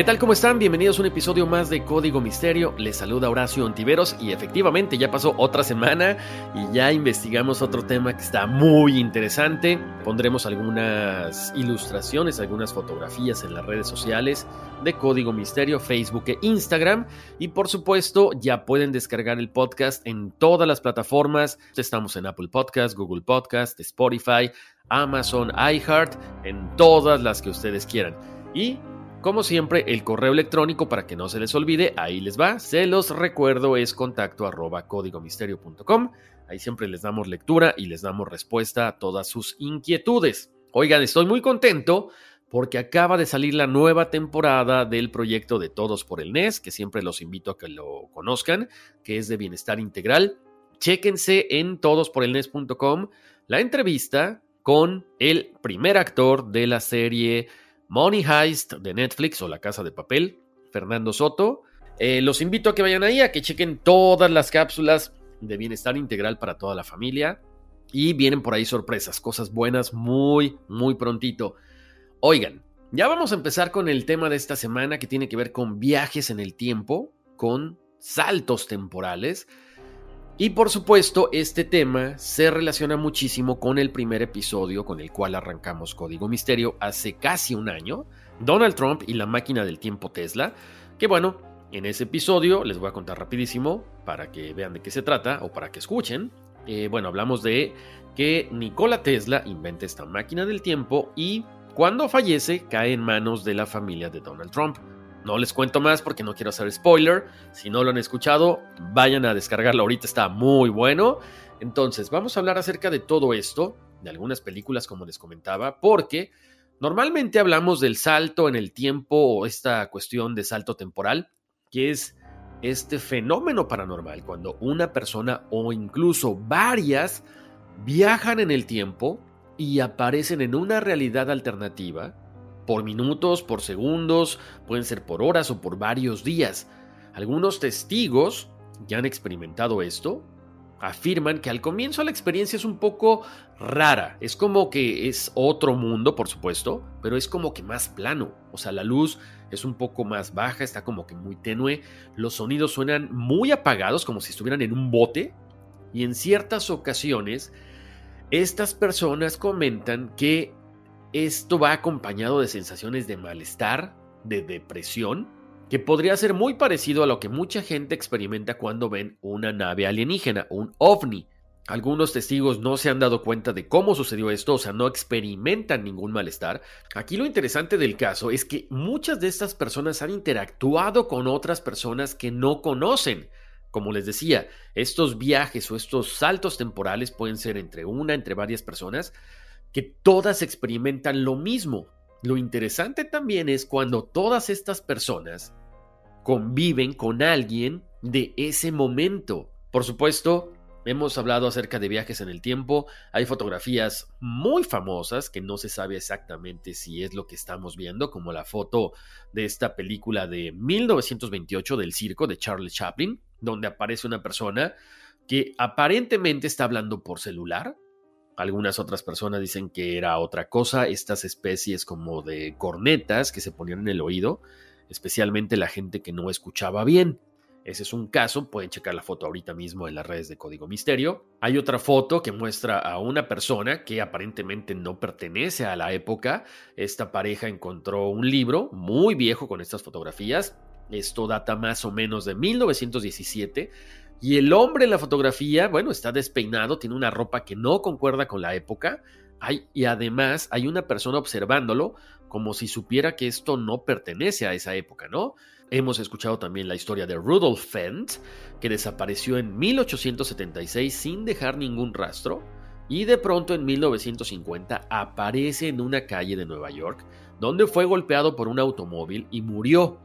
¿Qué tal? ¿Cómo están? Bienvenidos a un episodio más de Código Misterio. Les saluda Horacio Ontiveros y efectivamente ya pasó otra semana y ya investigamos otro tema que está muy interesante. Pondremos algunas ilustraciones, algunas fotografías en las redes sociales de Código Misterio, Facebook e Instagram. Y por supuesto, ya pueden descargar el podcast en todas las plataformas. Estamos en Apple Podcast, Google Podcast, Spotify, Amazon, iHeart, en todas las que ustedes quieran. Y como siempre, el correo electrónico para que no se les olvide, ahí les va. Se los recuerdo, es contacto arroba códigomisterio.com. Ahí siempre les damos lectura y les damos respuesta a todas sus inquietudes. Oigan, estoy muy contento porque acaba de salir la nueva temporada del proyecto de Todos por el NES, que siempre los invito a que lo conozcan, que es de bienestar integral. Chéquense en todosporelnes.com la entrevista con el primer actor de la serie Money Heist de Netflix o La Casa de Papel, Fernando Soto. Eh, los invito a que vayan ahí, a que chequen todas las cápsulas de bienestar integral para toda la familia. Y vienen por ahí sorpresas, cosas buenas muy, muy prontito. Oigan, ya vamos a empezar con el tema de esta semana que tiene que ver con viajes en el tiempo, con saltos temporales. Y por supuesto, este tema se relaciona muchísimo con el primer episodio con el cual arrancamos Código Misterio hace casi un año, Donald Trump y la máquina del tiempo Tesla, que bueno, en ese episodio les voy a contar rapidísimo para que vean de qué se trata o para que escuchen. Eh, bueno, hablamos de que Nikola Tesla inventa esta máquina del tiempo y cuando fallece cae en manos de la familia de Donald Trump. No les cuento más porque no quiero hacer spoiler. Si no lo han escuchado, vayan a descargarlo ahorita, está muy bueno. Entonces, vamos a hablar acerca de todo esto, de algunas películas como les comentaba, porque normalmente hablamos del salto en el tiempo o esta cuestión de salto temporal, que es este fenómeno paranormal, cuando una persona o incluso varias viajan en el tiempo y aparecen en una realidad alternativa por minutos, por segundos, pueden ser por horas o por varios días. Algunos testigos que han experimentado esto afirman que al comienzo la experiencia es un poco rara, es como que es otro mundo, por supuesto, pero es como que más plano, o sea, la luz es un poco más baja, está como que muy tenue, los sonidos suenan muy apagados, como si estuvieran en un bote, y en ciertas ocasiones estas personas comentan que esto va acompañado de sensaciones de malestar, de depresión, que podría ser muy parecido a lo que mucha gente experimenta cuando ven una nave alienígena, un ovni. Algunos testigos no se han dado cuenta de cómo sucedió esto, o sea, no experimentan ningún malestar. Aquí lo interesante del caso es que muchas de estas personas han interactuado con otras personas que no conocen. Como les decía, estos viajes o estos saltos temporales pueden ser entre una, entre varias personas, que todas experimentan lo mismo. Lo interesante también es cuando todas estas personas conviven con alguien de ese momento. Por supuesto, Hemos hablado acerca de viajes en el tiempo, hay fotografías muy famosas que no se sabe exactamente si es lo que estamos viendo, como la foto de esta película de 1928 del circo de Charles Chaplin, donde aparece una persona que aparentemente está hablando por celular. Algunas otras personas dicen que era otra cosa, estas especies como de cornetas que se ponían en el oído, especialmente la gente que no escuchaba bien. Ese es un caso, pueden checar la foto ahorita mismo en las redes de Código Misterio. Hay otra foto que muestra a una persona que aparentemente no pertenece a la época. Esta pareja encontró un libro muy viejo con estas fotografías. Esto data más o menos de 1917. Y el hombre en la fotografía, bueno, está despeinado, tiene una ropa que no concuerda con la época. Y además hay una persona observándolo como si supiera que esto no pertenece a esa época, ¿no? Hemos escuchado también la historia de Rudolf Fent, que desapareció en 1876 sin dejar ningún rastro y de pronto en 1950 aparece en una calle de Nueva York donde fue golpeado por un automóvil y murió.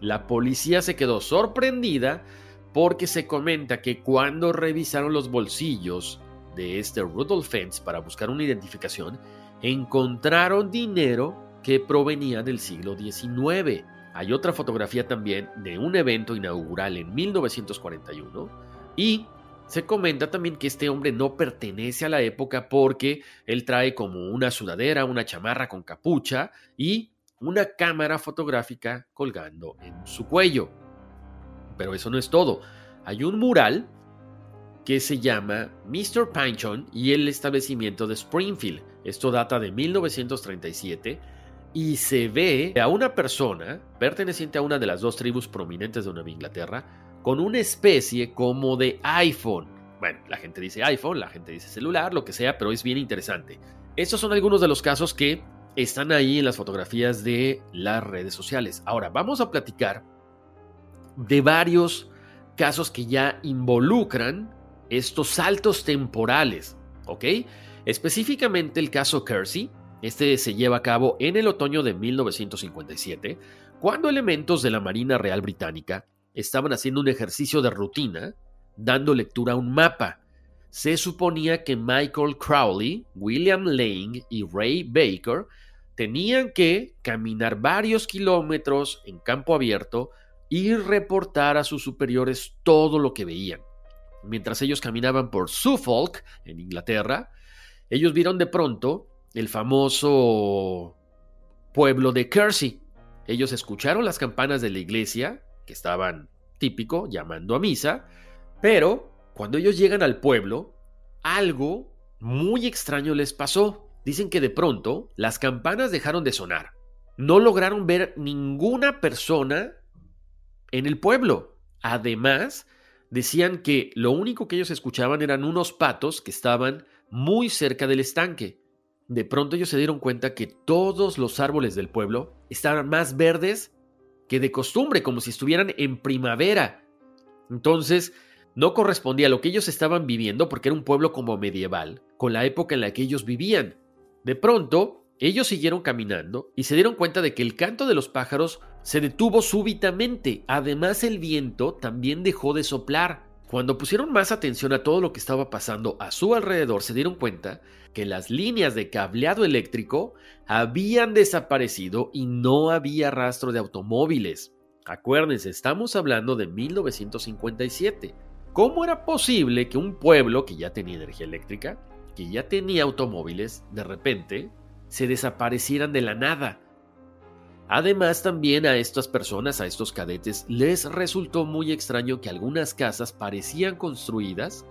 La policía se quedó sorprendida porque se comenta que cuando revisaron los bolsillos de este Rudolf Fentz para buscar una identificación, encontraron dinero que provenía del siglo XIX. Hay otra fotografía también de un evento inaugural en 1941 y se comenta también que este hombre no pertenece a la época porque él trae como una sudadera, una chamarra con capucha y una cámara fotográfica colgando en su cuello. Pero eso no es todo. Hay un mural que se llama Mr. Pinchon y el establecimiento de Springfield. Esto data de 1937 y se ve a una persona perteneciente a una de las dos tribus prominentes de Nueva Inglaterra con una especie como de iPhone. Bueno, la gente dice iPhone, la gente dice celular, lo que sea, pero es bien interesante. Estos son algunos de los casos que están ahí en las fotografías de las redes sociales. Ahora, vamos a platicar de varios casos que ya involucran estos saltos temporales, ¿ok? Específicamente el caso Kersey, este se lleva a cabo en el otoño de 1957, cuando elementos de la Marina Real Británica estaban haciendo un ejercicio de rutina, dando lectura a un mapa. Se suponía que Michael Crowley, William Lane y Ray Baker tenían que caminar varios kilómetros en campo abierto y reportar a sus superiores todo lo que veían. Mientras ellos caminaban por Suffolk, en Inglaterra, ellos vieron de pronto el famoso pueblo de Kersey. Ellos escucharon las campanas de la iglesia, que estaban típico, llamando a misa, pero cuando ellos llegan al pueblo, algo muy extraño les pasó. Dicen que de pronto las campanas dejaron de sonar. No lograron ver ninguna persona en el pueblo. Además, decían que lo único que ellos escuchaban eran unos patos que estaban muy cerca del estanque. De pronto ellos se dieron cuenta que todos los árboles del pueblo estaban más verdes que de costumbre, como si estuvieran en primavera. Entonces, no correspondía a lo que ellos estaban viviendo porque era un pueblo como medieval, con la época en la que ellos vivían. De pronto, ellos siguieron caminando y se dieron cuenta de que el canto de los pájaros se detuvo súbitamente. Además, el viento también dejó de soplar. Cuando pusieron más atención a todo lo que estaba pasando a su alrededor, se dieron cuenta que las líneas de cableado eléctrico habían desaparecido y no había rastro de automóviles. Acuérdense, estamos hablando de 1957. ¿Cómo era posible que un pueblo que ya tenía energía eléctrica, que ya tenía automóviles, de repente se desaparecieran de la nada? Además, también a estas personas, a estos cadetes, les resultó muy extraño que algunas casas parecían construidas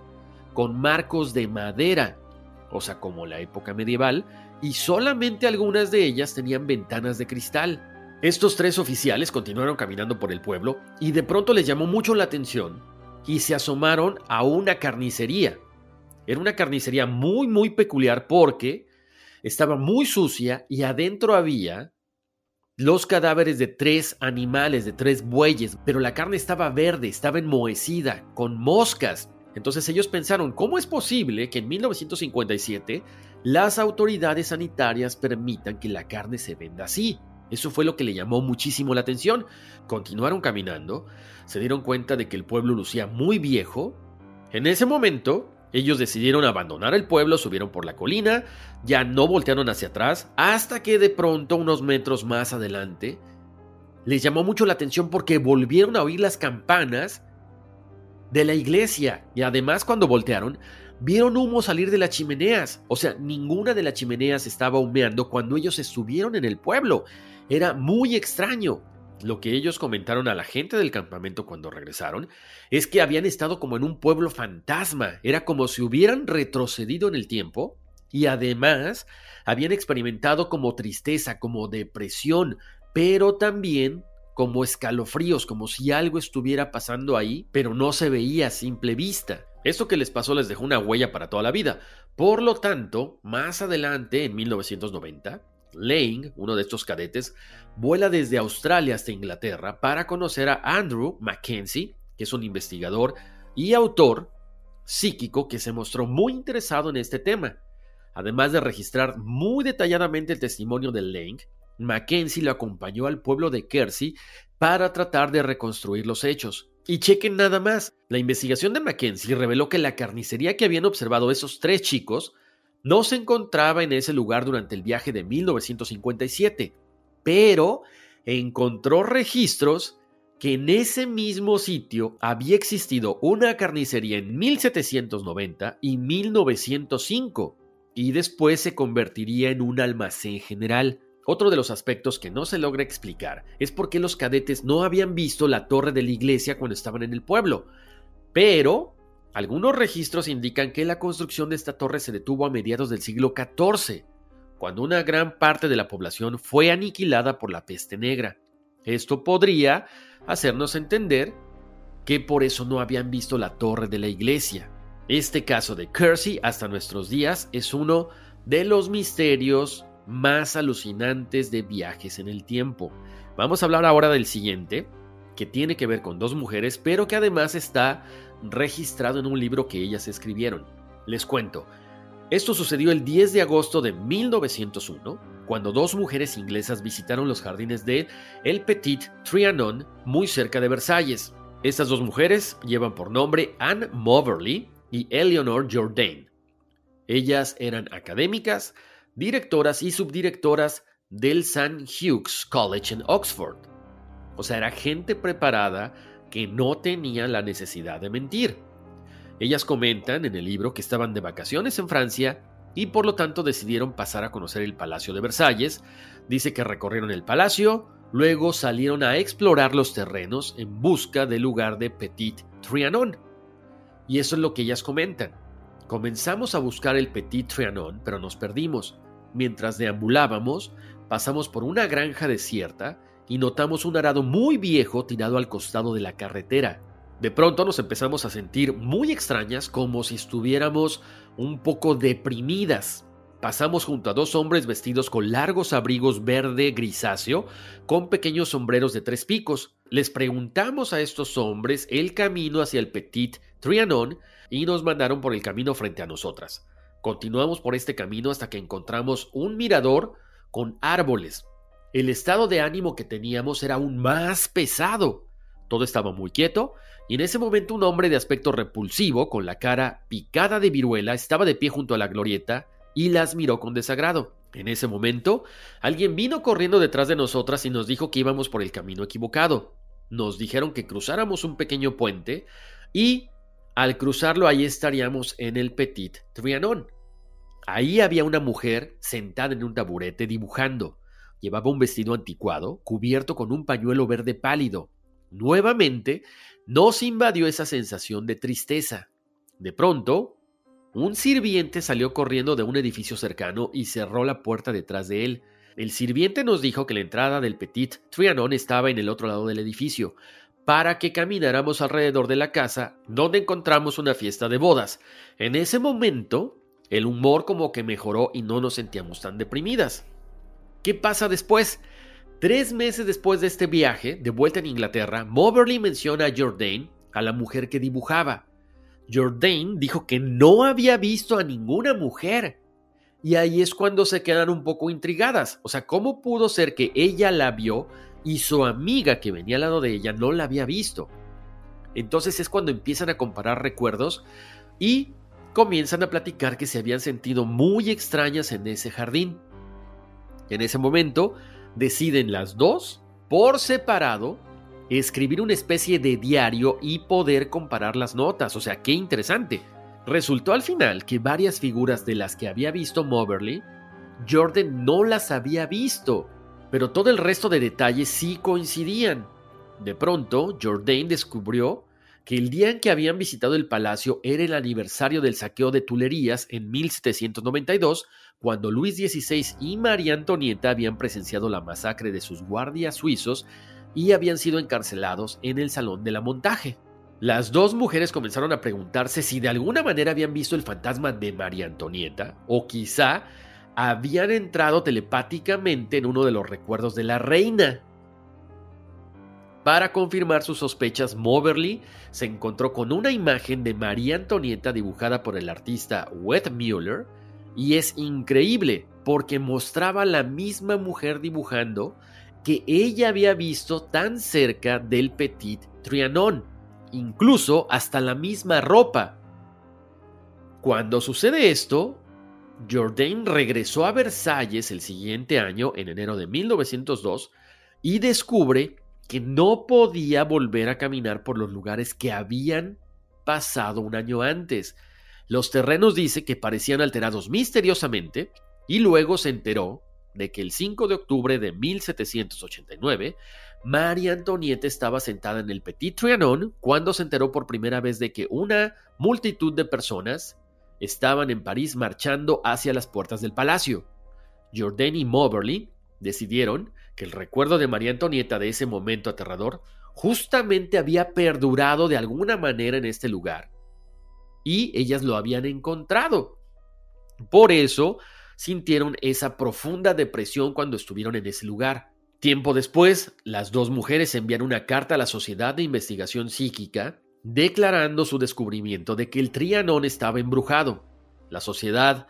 con marcos de madera, o sea, como la época medieval, y solamente algunas de ellas tenían ventanas de cristal. Estos tres oficiales continuaron caminando por el pueblo y de pronto les llamó mucho la atención y se asomaron a una carnicería. Era una carnicería muy, muy peculiar porque estaba muy sucia y adentro había los cadáveres de tres animales, de tres bueyes, pero la carne estaba verde, estaba enmohecida, con moscas. Entonces ellos pensaron, ¿cómo es posible que en 1957 las autoridades sanitarias permitan que la carne se venda así? Eso fue lo que le llamó muchísimo la atención. Continuaron caminando, se dieron cuenta de que el pueblo lucía muy viejo, En ese momento, ellos decidieron abandonar el pueblo, subieron por la colina, ya no voltearon hacia atrás, hasta que de pronto, unos metros más adelante, les llamó mucho la atención porque volvieron a oír las campanas de la iglesia y además cuando voltearon, vieron humo salir de las chimeneas. O sea, ninguna de las chimeneas estaba humeando cuando ellos estuvieron en el pueblo. Era muy extraño. Lo que ellos comentaron a la gente del campamento cuando regresaron es que habían estado como en un pueblo fantasma, era como si hubieran retrocedido en el tiempo y además habían experimentado como tristeza, como depresión, pero también como escalofríos, como si algo estuviera pasando ahí, pero no se veía a simple vista. Esto que les pasó les dejó una huella para toda la vida. Por lo tanto, más adelante, en 1990, Lane, uno de estos cadetes, vuela desde Australia hasta Inglaterra para conocer a Andrew Mackenzie, que es un investigador y autor psíquico que se mostró muy interesado en este tema. Además de registrar muy detalladamente el testimonio de Lane, Mackenzie lo acompañó al pueblo de Kersey para tratar de reconstruir los hechos. Y chequen nada más, la investigación de Mackenzie reveló que la carnicería que habían observado esos tres chicos no se encontraba en ese lugar durante el viaje de 1957, pero encontró registros que en ese mismo sitio había existido una carnicería en 1790 y 1905, y después se convertiría en un almacén general. Otro de los aspectos que no se logra explicar es por qué los cadetes no habían visto la torre de la iglesia cuando estaban en el pueblo, pero algunos registros indican que la construcción de esta torre se detuvo a mediados del siglo XIV, cuando una gran parte de la población fue aniquilada por la peste negra. Esto podría hacernos entender que por eso no habían visto la torre de la iglesia. Este caso de Kersey hasta nuestros días es uno de los misterios más alucinantes de viajes en el tiempo. Vamos a hablar ahora del siguiente, que tiene que ver con dos mujeres, pero que además está registrado en un libro que ellas escribieron. Les cuento, esto sucedió el 10 de agosto de 1901, cuando dos mujeres inglesas visitaron los jardines de El Petit Trianon, muy cerca de Versalles. Estas dos mujeres llevan por nombre Anne Moverly y Eleanor Jourdain. Ellas eran académicas, directoras y subdirectoras del St. Hugh's College en Oxford. O sea, era gente preparada que no tenían la necesidad de mentir. Ellas comentan en el libro que estaban de vacaciones en Francia y por lo tanto decidieron pasar a conocer el Palacio de Versalles. Dice que recorrieron el palacio, luego salieron a explorar los terrenos en busca del lugar de Petit Trianon. Y eso es lo que ellas comentan. Comenzamos a buscar el Petit Trianon, pero nos perdimos. Mientras deambulábamos, pasamos por una granja desierta y notamos un arado muy viejo tirado al costado de la carretera. De pronto nos empezamos a sentir muy extrañas como si estuviéramos un poco deprimidas. Pasamos junto a dos hombres vestidos con largos abrigos verde grisáceo con pequeños sombreros de tres picos. Les preguntamos a estos hombres el camino hacia el Petit Trianon y nos mandaron por el camino frente a nosotras. Continuamos por este camino hasta que encontramos un mirador con árboles el estado de ánimo que teníamos era aún más pesado. Todo estaba muy quieto, y en ese momento un hombre de aspecto repulsivo, con la cara picada de viruela, estaba de pie junto a la glorieta y las miró con desagrado. En ese momento, alguien vino corriendo detrás de nosotras y nos dijo que íbamos por el camino equivocado. Nos dijeron que cruzáramos un pequeño puente y al cruzarlo ahí estaríamos en el Petit Trianon. Ahí había una mujer sentada en un taburete dibujando. Llevaba un vestido anticuado, cubierto con un pañuelo verde pálido. Nuevamente, nos invadió esa sensación de tristeza. De pronto, un sirviente salió corriendo de un edificio cercano y cerró la puerta detrás de él. El sirviente nos dijo que la entrada del Petit Trianon estaba en el otro lado del edificio, para que camináramos alrededor de la casa, donde encontramos una fiesta de bodas. En ese momento, el humor como que mejoró y no nos sentíamos tan deprimidas. ¿Qué pasa después? Tres meses después de este viaje, de vuelta en Inglaterra, Moberly menciona a Jourdain, a la mujer que dibujaba. Jourdain dijo que no había visto a ninguna mujer. Y ahí es cuando se quedan un poco intrigadas. O sea, ¿cómo pudo ser que ella la vio y su amiga que venía al lado de ella no la había visto? Entonces es cuando empiezan a comparar recuerdos y comienzan a platicar que se habían sentido muy extrañas en ese jardín. En ese momento deciden las dos, por separado, escribir una especie de diario y poder comparar las notas. O sea, qué interesante. Resultó al final que varias figuras de las que había visto Moberly, Jordan no las había visto, pero todo el resto de detalles sí coincidían. De pronto, Jordan descubrió que el día en que habían visitado el palacio era el aniversario del saqueo de Tulerías en 1792, cuando Luis XVI y María Antonieta habían presenciado la masacre de sus guardias suizos y habían sido encarcelados en el Salón de la Montaje. Las dos mujeres comenzaron a preguntarse si de alguna manera habían visto el fantasma de María Antonieta o quizá habían entrado telepáticamente en uno de los recuerdos de la reina. Para confirmar sus sospechas, Moberly se encontró con una imagen de María Antonieta dibujada por el artista Müller y es increíble porque mostraba la misma mujer dibujando que ella había visto tan cerca del Petit Trianon, incluso hasta la misma ropa. Cuando sucede esto, Jourdain regresó a Versalles el siguiente año, en enero de 1902, y descubre que no podía volver a caminar por los lugares que habían pasado un año antes. Los terrenos dice que parecían alterados misteriosamente y luego se enteró de que el 5 de octubre de 1789 María Antonieta estaba sentada en el Petit Trianon cuando se enteró por primera vez de que una multitud de personas estaban en París marchando hacia las puertas del palacio. Jourdain y Moberly decidieron que el recuerdo de María Antonieta de ese momento aterrador justamente había perdurado de alguna manera en este lugar. Y ellas lo habían encontrado. Por eso sintieron esa profunda depresión cuando estuvieron en ese lugar. Tiempo después, las dos mujeres envían una carta a la Sociedad de Investigación Psíquica declarando su descubrimiento de que el Trianón estaba embrujado. La Sociedad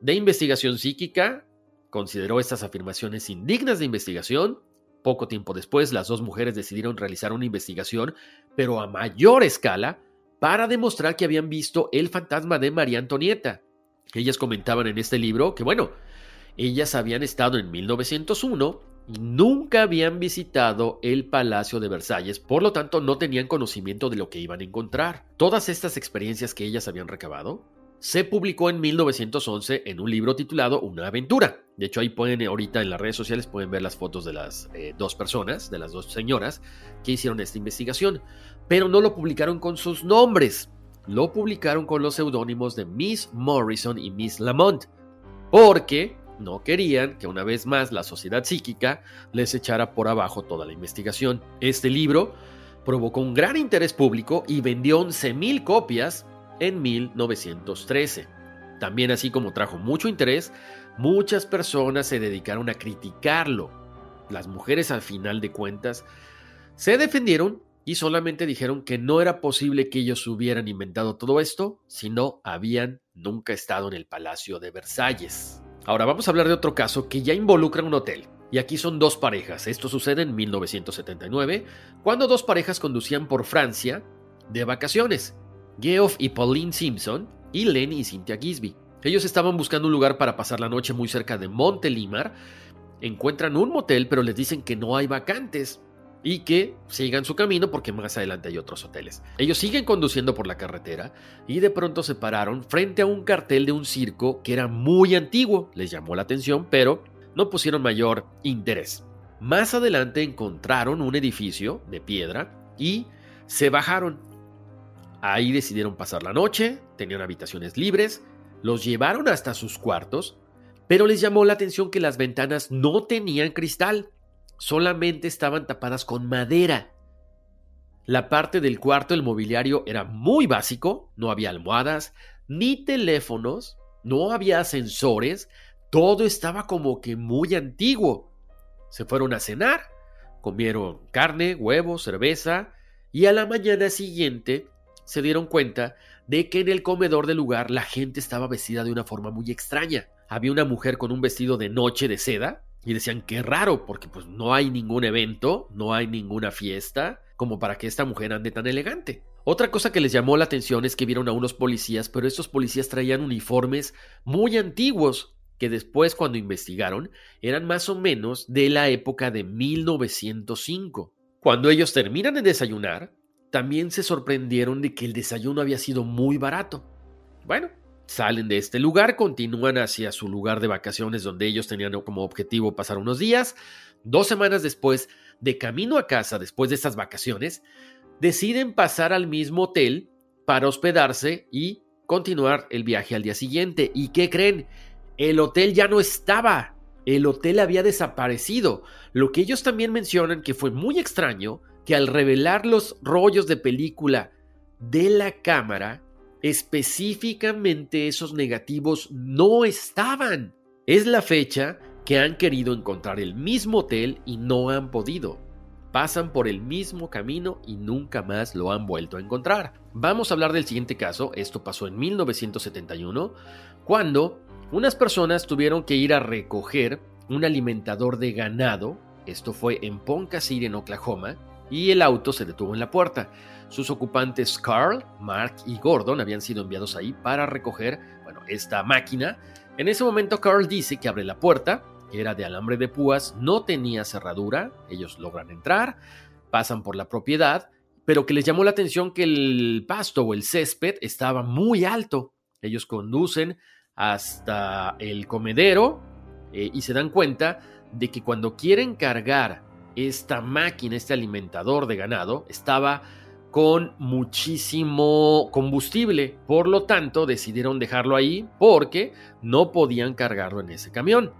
de Investigación Psíquica consideró estas afirmaciones indignas de investigación. Poco tiempo después, las dos mujeres decidieron realizar una investigación, pero a mayor escala, para demostrar que habían visto el fantasma de María Antonieta. Ellas comentaban en este libro que, bueno, ellas habían estado en 1901 y nunca habían visitado el Palacio de Versalles, por lo tanto no tenían conocimiento de lo que iban a encontrar. Todas estas experiencias que ellas habían recabado se publicó en 1911 en un libro titulado Una aventura. De hecho, ahí pueden, ahorita en las redes sociales, pueden ver las fotos de las eh, dos personas, de las dos señoras que hicieron esta investigación. Pero no lo publicaron con sus nombres, lo publicaron con los seudónimos de Miss Morrison y Miss Lamont, porque no querían que una vez más la sociedad psíquica les echara por abajo toda la investigación. Este libro provocó un gran interés público y vendió 11.000 copias en 1913. También así como trajo mucho interés, muchas personas se dedicaron a criticarlo. Las mujeres al final de cuentas se defendieron y solamente dijeron que no era posible que ellos hubieran inventado todo esto si no habían nunca estado en el Palacio de Versalles. Ahora vamos a hablar de otro caso que ya involucra un hotel. Y aquí son dos parejas. Esto sucede en 1979, cuando dos parejas conducían por Francia de vacaciones. Geoff y Pauline Simpson, y Len y Cynthia Gisby. Ellos estaban buscando un lugar para pasar la noche muy cerca de Montelimar. Encuentran un motel, pero les dicen que no hay vacantes y que sigan su camino porque más adelante hay otros hoteles. Ellos siguen conduciendo por la carretera y de pronto se pararon frente a un cartel de un circo que era muy antiguo. Les llamó la atención, pero no pusieron mayor interés. Más adelante encontraron un edificio de piedra y se bajaron Ahí decidieron pasar la noche, tenían habitaciones libres, los llevaron hasta sus cuartos, pero les llamó la atención que las ventanas no tenían cristal, solamente estaban tapadas con madera. La parte del cuarto del mobiliario era muy básico, no había almohadas, ni teléfonos, no había ascensores, todo estaba como que muy antiguo. Se fueron a cenar, comieron carne, huevos, cerveza, y a la mañana siguiente se dieron cuenta de que en el comedor del lugar la gente estaba vestida de una forma muy extraña. Había una mujer con un vestido de noche de seda y decían qué raro porque pues no hay ningún evento, no hay ninguna fiesta, como para que esta mujer ande tan elegante. Otra cosa que les llamó la atención es que vieron a unos policías, pero estos policías traían uniformes muy antiguos, que después cuando investigaron eran más o menos de la época de 1905. Cuando ellos terminan de desayunar, también se sorprendieron de que el desayuno había sido muy barato. Bueno, salen de este lugar, continúan hacia su lugar de vacaciones donde ellos tenían como objetivo pasar unos días. Dos semanas después, de camino a casa después de estas vacaciones, deciden pasar al mismo hotel para hospedarse y continuar el viaje al día siguiente. ¿Y qué creen? El hotel ya no estaba. El hotel había desaparecido. Lo que ellos también mencionan que fue muy extraño que al revelar los rollos de película de la cámara, específicamente esos negativos no estaban. Es la fecha que han querido encontrar el mismo hotel y no han podido. Pasan por el mismo camino y nunca más lo han vuelto a encontrar. Vamos a hablar del siguiente caso. Esto pasó en 1971, cuando unas personas tuvieron que ir a recoger un alimentador de ganado. Esto fue en Ponca City, en Oklahoma y el auto se detuvo en la puerta. Sus ocupantes Carl, Mark y Gordon habían sido enviados ahí para recoger, bueno, esta máquina. En ese momento Carl dice que abre la puerta, que era de alambre de púas, no tenía cerradura, ellos logran entrar, pasan por la propiedad, pero que les llamó la atención que el pasto o el césped estaba muy alto. Ellos conducen hasta el comedero eh, y se dan cuenta de que cuando quieren cargar esta máquina, este alimentador de ganado, estaba con muchísimo combustible. Por lo tanto, decidieron dejarlo ahí porque no podían cargarlo en ese camión.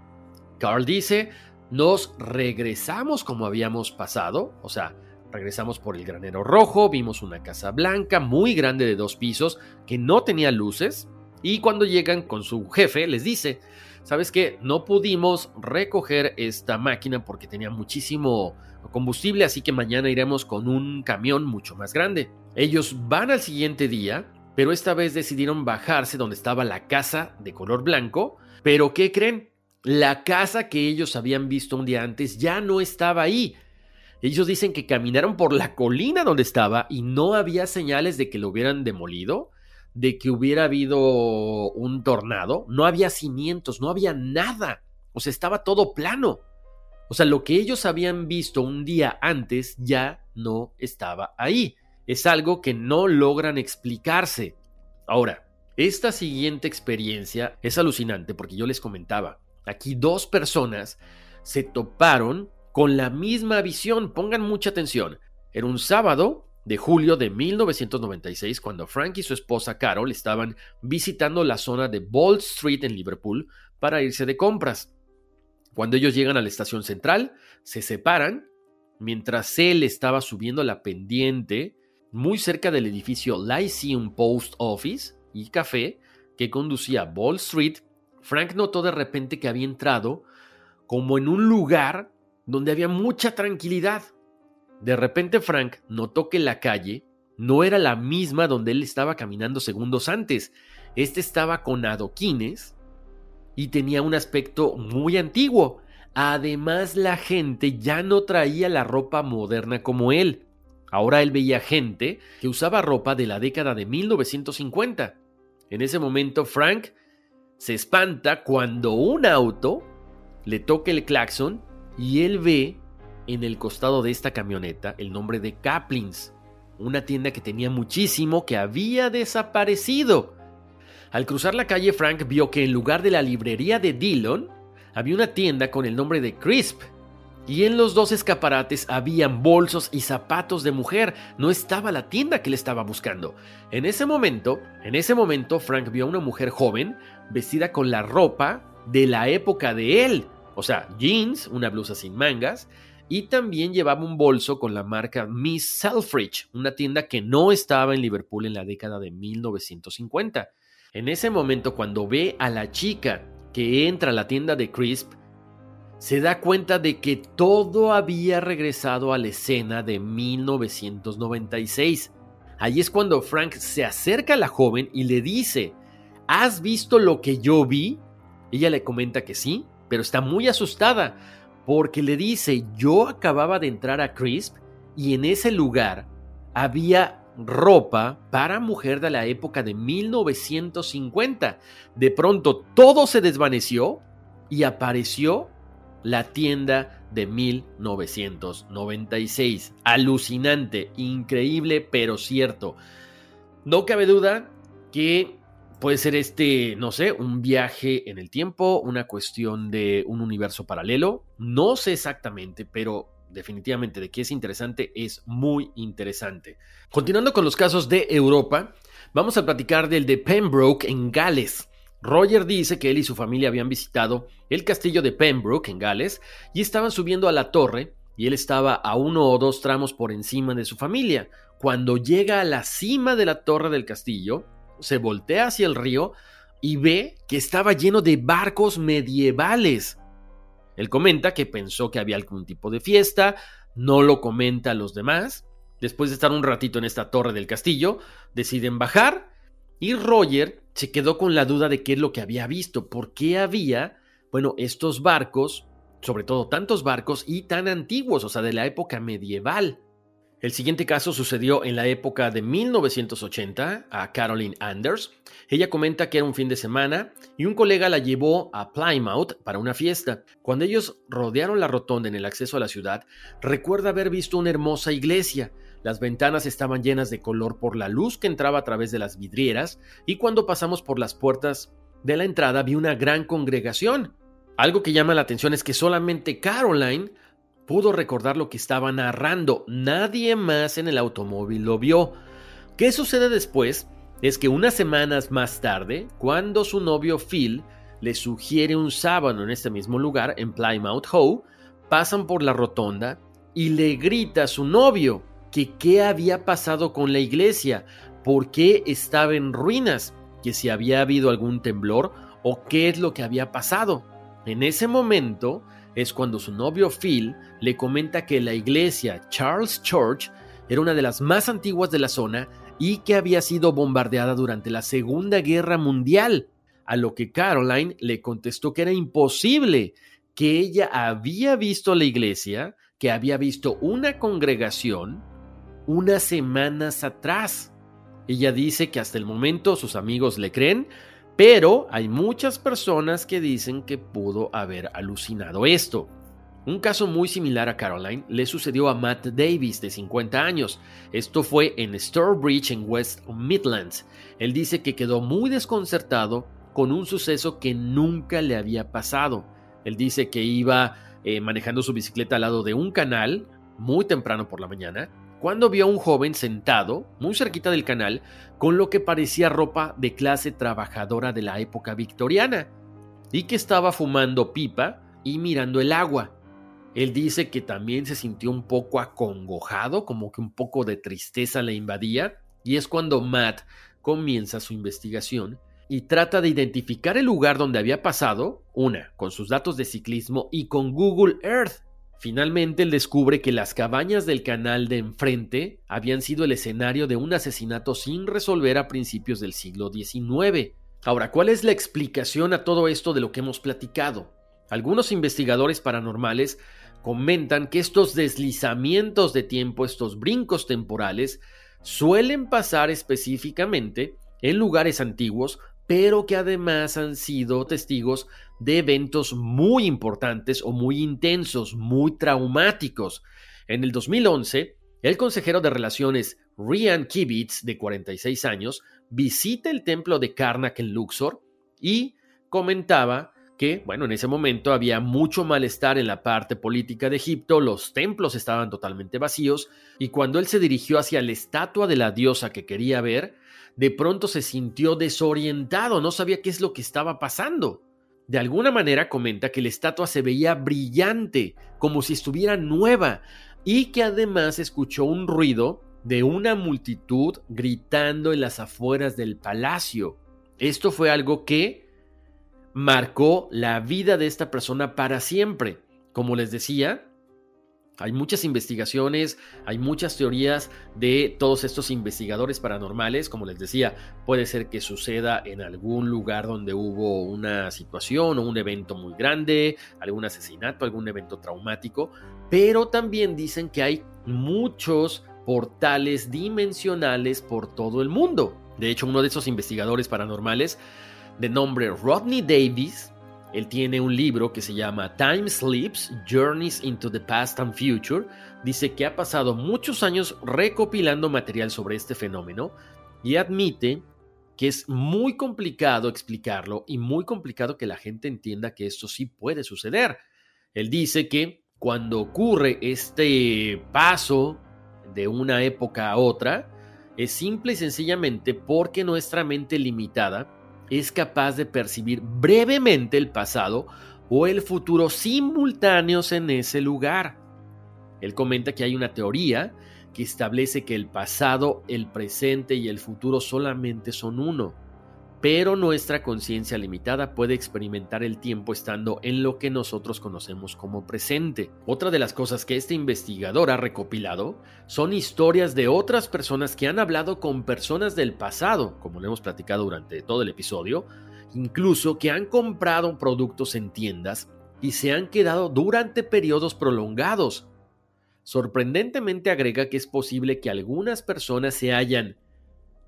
Carl dice, nos regresamos como habíamos pasado, o sea, regresamos por el granero rojo, vimos una casa blanca muy grande de dos pisos que no tenía luces y cuando llegan con su jefe les dice, ¿sabes qué? No pudimos recoger esta máquina porque tenía muchísimo combustible, así que mañana iremos con un camión mucho más grande. Ellos van al siguiente día, pero esta vez decidieron bajarse donde estaba la casa de color blanco. Pero ¿qué creen? La casa que ellos habían visto un día antes ya no estaba ahí. Ellos dicen que caminaron por la colina donde estaba y no había señales de que lo hubieran demolido de que hubiera habido un tornado, no había cimientos, no había nada. O sea, estaba todo plano. O sea, lo que ellos habían visto un día antes ya no estaba ahí. Es algo que no logran explicarse. Ahora, esta siguiente experiencia es alucinante porque yo les comentaba, aquí dos personas se toparon con la misma visión. Pongan mucha atención. Era un sábado de julio de 1996, cuando Frank y su esposa Carol estaban visitando la zona de Ball Street en Liverpool para irse de compras. Cuando ellos llegan a la estación central, se separan, mientras él estaba subiendo la pendiente muy cerca del edificio Lyceum Post Office y Café que conducía a Ball Street, Frank notó de repente que había entrado como en un lugar donde había mucha tranquilidad. De repente Frank notó que la calle no era la misma donde él estaba caminando segundos antes. Este estaba con adoquines y tenía un aspecto muy antiguo. Además, la gente ya no traía la ropa moderna como él. Ahora él veía gente que usaba ropa de la década de 1950. En ese momento, Frank se espanta cuando un auto le toca el claxon y él ve en el costado de esta camioneta el nombre de Kaplins, una tienda que tenía muchísimo que había desaparecido. Al cruzar la calle, Frank vio que en lugar de la librería de Dillon, había una tienda con el nombre de Crisp. Y en los dos escaparates habían bolsos y zapatos de mujer. No estaba la tienda que le estaba buscando. En ese momento, en ese momento, Frank vio a una mujer joven vestida con la ropa de la época de él. O sea, jeans, una blusa sin mangas y también llevaba un bolso con la marca Miss Selfridge, una tienda que no estaba en Liverpool en la década de 1950. En ese momento, cuando ve a la chica que entra a la tienda de Crisp, se da cuenta de que todo había regresado a la escena de 1996. Allí es cuando Frank se acerca a la joven y le dice, ¿Has visto lo que yo vi? Ella le comenta que sí, pero está muy asustada porque le dice, yo acababa de entrar a Crisp y en ese lugar había ropa para mujer de la época de 1950. De pronto todo se desvaneció y apareció la tienda de 1996. Alucinante, increíble, pero cierto. No cabe duda que puede ser este, no sé, un viaje en el tiempo, una cuestión de un universo paralelo. No sé exactamente, pero definitivamente de que es interesante, es muy interesante. Continuando con los casos de Europa, vamos a platicar del de Pembroke en Gales. Roger dice que él y su familia habían visitado el castillo de Pembroke en Gales y estaban subiendo a la torre y él estaba a uno o dos tramos por encima de su familia. Cuando llega a la cima de la torre del castillo, se voltea hacia el río y ve que estaba lleno de barcos medievales. Él comenta que pensó que había algún tipo de fiesta, no lo comenta a los demás. Después de estar un ratito en esta torre del castillo, deciden bajar y Roger se quedó con la duda de qué es lo que había visto, por qué había, bueno, estos barcos, sobre todo tantos barcos y tan antiguos, o sea, de la época medieval. El siguiente caso sucedió en la época de 1980 a Caroline Anders. Ella comenta que era un fin de semana y un colega la llevó a Plymouth para una fiesta. Cuando ellos rodearon la rotonda en el acceso a la ciudad, recuerda haber visto una hermosa iglesia. Las ventanas estaban llenas de color por la luz que entraba a través de las vidrieras y cuando pasamos por las puertas de la entrada vi una gran congregación. Algo que llama la atención es que solamente Caroline pudo recordar lo que estaba narrando. Nadie más en el automóvil lo vio. ¿Qué sucede después? Es que unas semanas más tarde, cuando su novio Phil le sugiere un sábado en este mismo lugar, en Plymouth Hoe, pasan por la rotonda y le grita a su novio que qué había pasado con la iglesia, por qué estaba en ruinas, que si había habido algún temblor o qué es lo que había pasado. En ese momento, es cuando su novio Phil le comenta que la iglesia Charles Church era una de las más antiguas de la zona y que había sido bombardeada durante la Segunda Guerra Mundial, a lo que Caroline le contestó que era imposible, que ella había visto la iglesia, que había visto una congregación unas semanas atrás. Ella dice que hasta el momento sus amigos le creen, pero hay muchas personas que dicen que pudo haber alucinado esto. Un caso muy similar a Caroline le sucedió a Matt Davis, de 50 años. Esto fue en Stourbridge, en West Midlands. Él dice que quedó muy desconcertado con un suceso que nunca le había pasado. Él dice que iba eh, manejando su bicicleta al lado de un canal, muy temprano por la mañana, cuando vio a un joven sentado muy cerquita del canal con lo que parecía ropa de clase trabajadora de la época victoriana y que estaba fumando pipa y mirando el agua. Él dice que también se sintió un poco acongojado, como que un poco de tristeza le invadía, y es cuando Matt comienza su investigación y trata de identificar el lugar donde había pasado, una, con sus datos de ciclismo y con Google Earth, Finalmente él descubre que las cabañas del canal de enfrente habían sido el escenario de un asesinato sin resolver a principios del siglo XIX. Ahora, ¿cuál es la explicación a todo esto de lo que hemos platicado? Algunos investigadores paranormales comentan que estos deslizamientos de tiempo, estos brincos temporales, suelen pasar específicamente en lugares antiguos pero que además han sido testigos de eventos muy importantes o muy intensos, muy traumáticos. En el 2011, el consejero de relaciones Ryan Kibitz, de 46 años, visita el templo de Karnak en Luxor y comentaba que, bueno, en ese momento había mucho malestar en la parte política de Egipto, los templos estaban totalmente vacíos, y cuando él se dirigió hacia la estatua de la diosa que quería ver, de pronto se sintió desorientado, no sabía qué es lo que estaba pasando. De alguna manera comenta que la estatua se veía brillante, como si estuviera nueva, y que además escuchó un ruido de una multitud gritando en las afueras del palacio. Esto fue algo que marcó la vida de esta persona para siempre. Como les decía, Hay muchas investigaciones, hay muchas teorías de todos estos investigadores paranormales. Como les decía, puede ser que suceda en algún lugar donde hubo una situación o un evento muy grande, algún asesinato, algún evento traumático. Pero también dicen que hay muchos portales dimensionales por todo el mundo. De hecho, uno de esos investigadores paranormales, de nombre Rodney Davis, él tiene un libro que se llama Time Sleeps, Journeys into the Past and Future. Dice que ha pasado muchos años recopilando material sobre este fenómeno y admite que es muy complicado explicarlo y muy complicado que la gente entienda que esto sí puede suceder. Él dice que cuando ocurre este paso de una época a otra, es simple y sencillamente porque nuestra mente limitada es capaz de percibir brevemente el pasado o el futuro simultáneos en ese lugar. Él comenta que hay una teoría que establece que el pasado, el presente y el futuro solamente son uno pero nuestra conciencia limitada puede experimentar el tiempo estando en lo que nosotros conocemos como presente. Otra de las cosas que este investigador ha recopilado son historias de otras personas que han hablado con personas del pasado, como lo hemos platicado durante todo el episodio, incluso que han comprado productos en tiendas y se han quedado durante periodos prolongados. Sorprendentemente agrega que es posible que algunas personas se hayan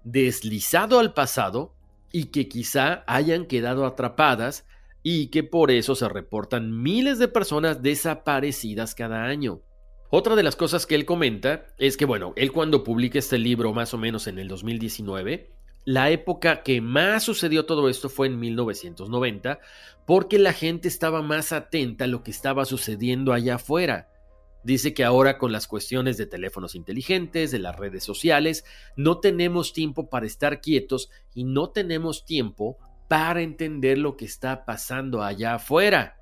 deslizado al pasado y que quizá hayan quedado atrapadas y que por eso se reportan miles de personas desaparecidas cada año. Otra de las cosas que él comenta es que, bueno, él cuando publica este libro más o menos en el 2019, la época que más sucedió todo esto fue en 1990, porque la gente estaba más atenta a lo que estaba sucediendo allá afuera. Dice que ahora con las cuestiones de teléfonos inteligentes, de las redes sociales, no tenemos tiempo para estar quietos y no tenemos tiempo para entender lo que está pasando allá afuera.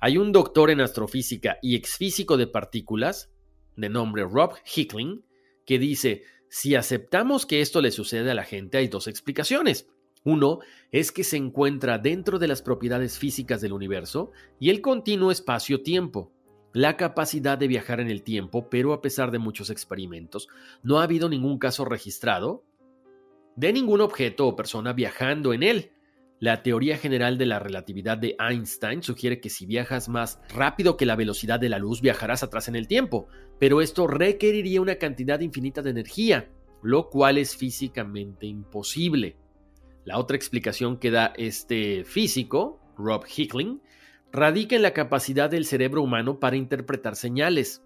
Hay un doctor en astrofísica y exfísico de partículas, de nombre Rob Hickling, que dice, si aceptamos que esto le sucede a la gente, hay dos explicaciones. Uno es que se encuentra dentro de las propiedades físicas del universo y el continuo espacio-tiempo la capacidad de viajar en el tiempo, pero a pesar de muchos experimentos, no ha habido ningún caso registrado de ningún objeto o persona viajando en él. La teoría general de la relatividad de Einstein sugiere que si viajas más rápido que la velocidad de la luz viajarás atrás en el tiempo, pero esto requeriría una cantidad infinita de energía, lo cual es físicamente imposible. La otra explicación que da este físico, Rob Hickling, radica en la capacidad del cerebro humano para interpretar señales.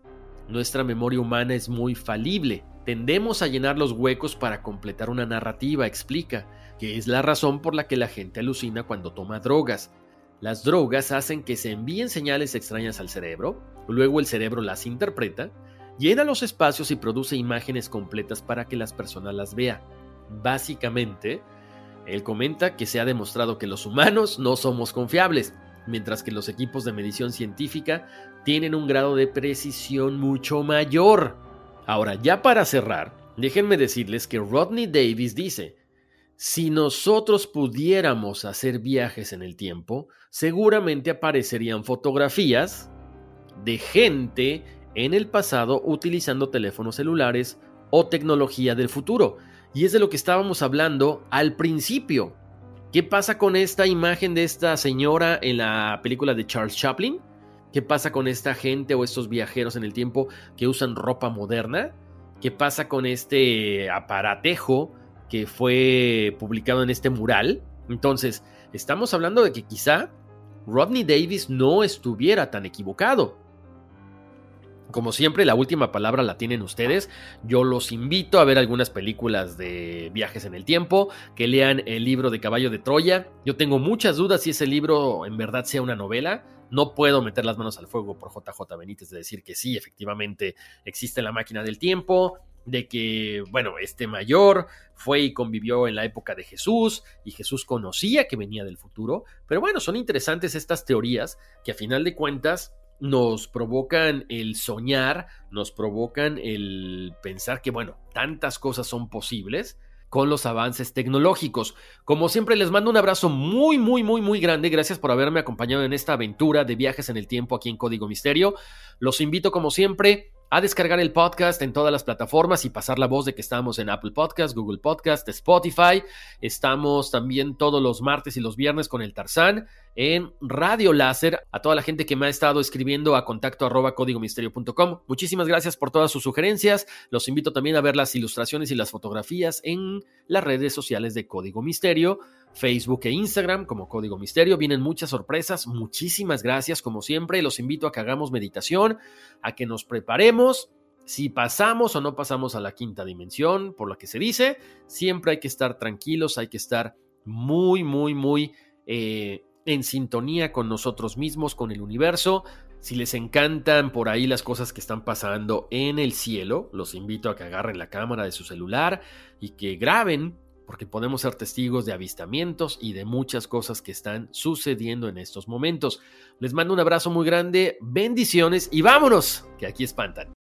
Nuestra memoria humana es muy falible. Tendemos a llenar los huecos para completar una narrativa, explica, que es la razón por la que la gente alucina cuando toma drogas. Las drogas hacen que se envíen señales extrañas al cerebro, luego el cerebro las interpreta, llena los espacios y produce imágenes completas para que las personas las vean. Básicamente, él comenta que se ha demostrado que los humanos no somos confiables, mientras que los equipos de medición científica tienen un grado de precisión mucho mayor. Ahora, ya para cerrar, déjenme decirles que Rodney Davis dice, si nosotros pudiéramos hacer viajes en el tiempo, seguramente aparecerían fotografías de gente en el pasado utilizando teléfonos celulares o tecnología del futuro. Y es de lo que estábamos hablando al principio. ¿Qué pasa con esta imagen de esta señora en la película de Charles Chaplin? ¿Qué pasa con esta gente o estos viajeros en el tiempo que usan ropa moderna? ¿Qué pasa con este aparatejo que fue publicado en este mural? Entonces, estamos hablando de que quizá Rodney Davis no estuviera tan equivocado. Como siempre, la última palabra la tienen ustedes. Yo los invito a ver algunas películas de viajes en el tiempo, que lean el libro de Caballo de Troya. Yo tengo muchas dudas si ese libro en verdad sea una novela. No puedo meter las manos al fuego por JJ Benítez de decir que sí, efectivamente existe la máquina del tiempo, de que, bueno, este mayor fue y convivió en la época de Jesús y Jesús conocía que venía del futuro. Pero bueno, son interesantes estas teorías que a final de cuentas nos provocan el soñar, nos provocan el pensar que, bueno, tantas cosas son posibles, con los avances tecnológicos. Como siempre, les mando un abrazo muy, muy, muy, muy grande. Gracias por haberme acompañado en esta aventura de viajes en el tiempo aquí en Código Misterio. Los invito, como siempre, a descargar el podcast en todas las plataformas y pasar la voz de que estamos en Apple Podcast, Google Podcast, Spotify. Estamos también todos los martes y los viernes con el Tarzán en Radio Láser. A toda la gente que me ha estado escribiendo a contacto arroba códigomisterio.com. Muchísimas gracias por todas sus sugerencias. Los invito también a ver las ilustraciones y las fotografías en las redes sociales de Código Misterio. Facebook e Instagram como Código Misterio. Vienen muchas sorpresas. Muchísimas gracias como siempre. Los invito a que hagamos meditación, a que nos preparemos. Si pasamos o no pasamos a la quinta dimensión, por lo que se dice, siempre hay que estar tranquilos, hay que estar muy, muy, muy eh, en sintonía con nosotros mismos, con el universo. Si les encantan por ahí las cosas que están pasando en el cielo, los invito a que agarren la cámara de su celular y que graben porque podemos ser testigos de avistamientos y de muchas cosas que están sucediendo en estos momentos. Les mando un abrazo muy grande, bendiciones y vámonos, que aquí espantan.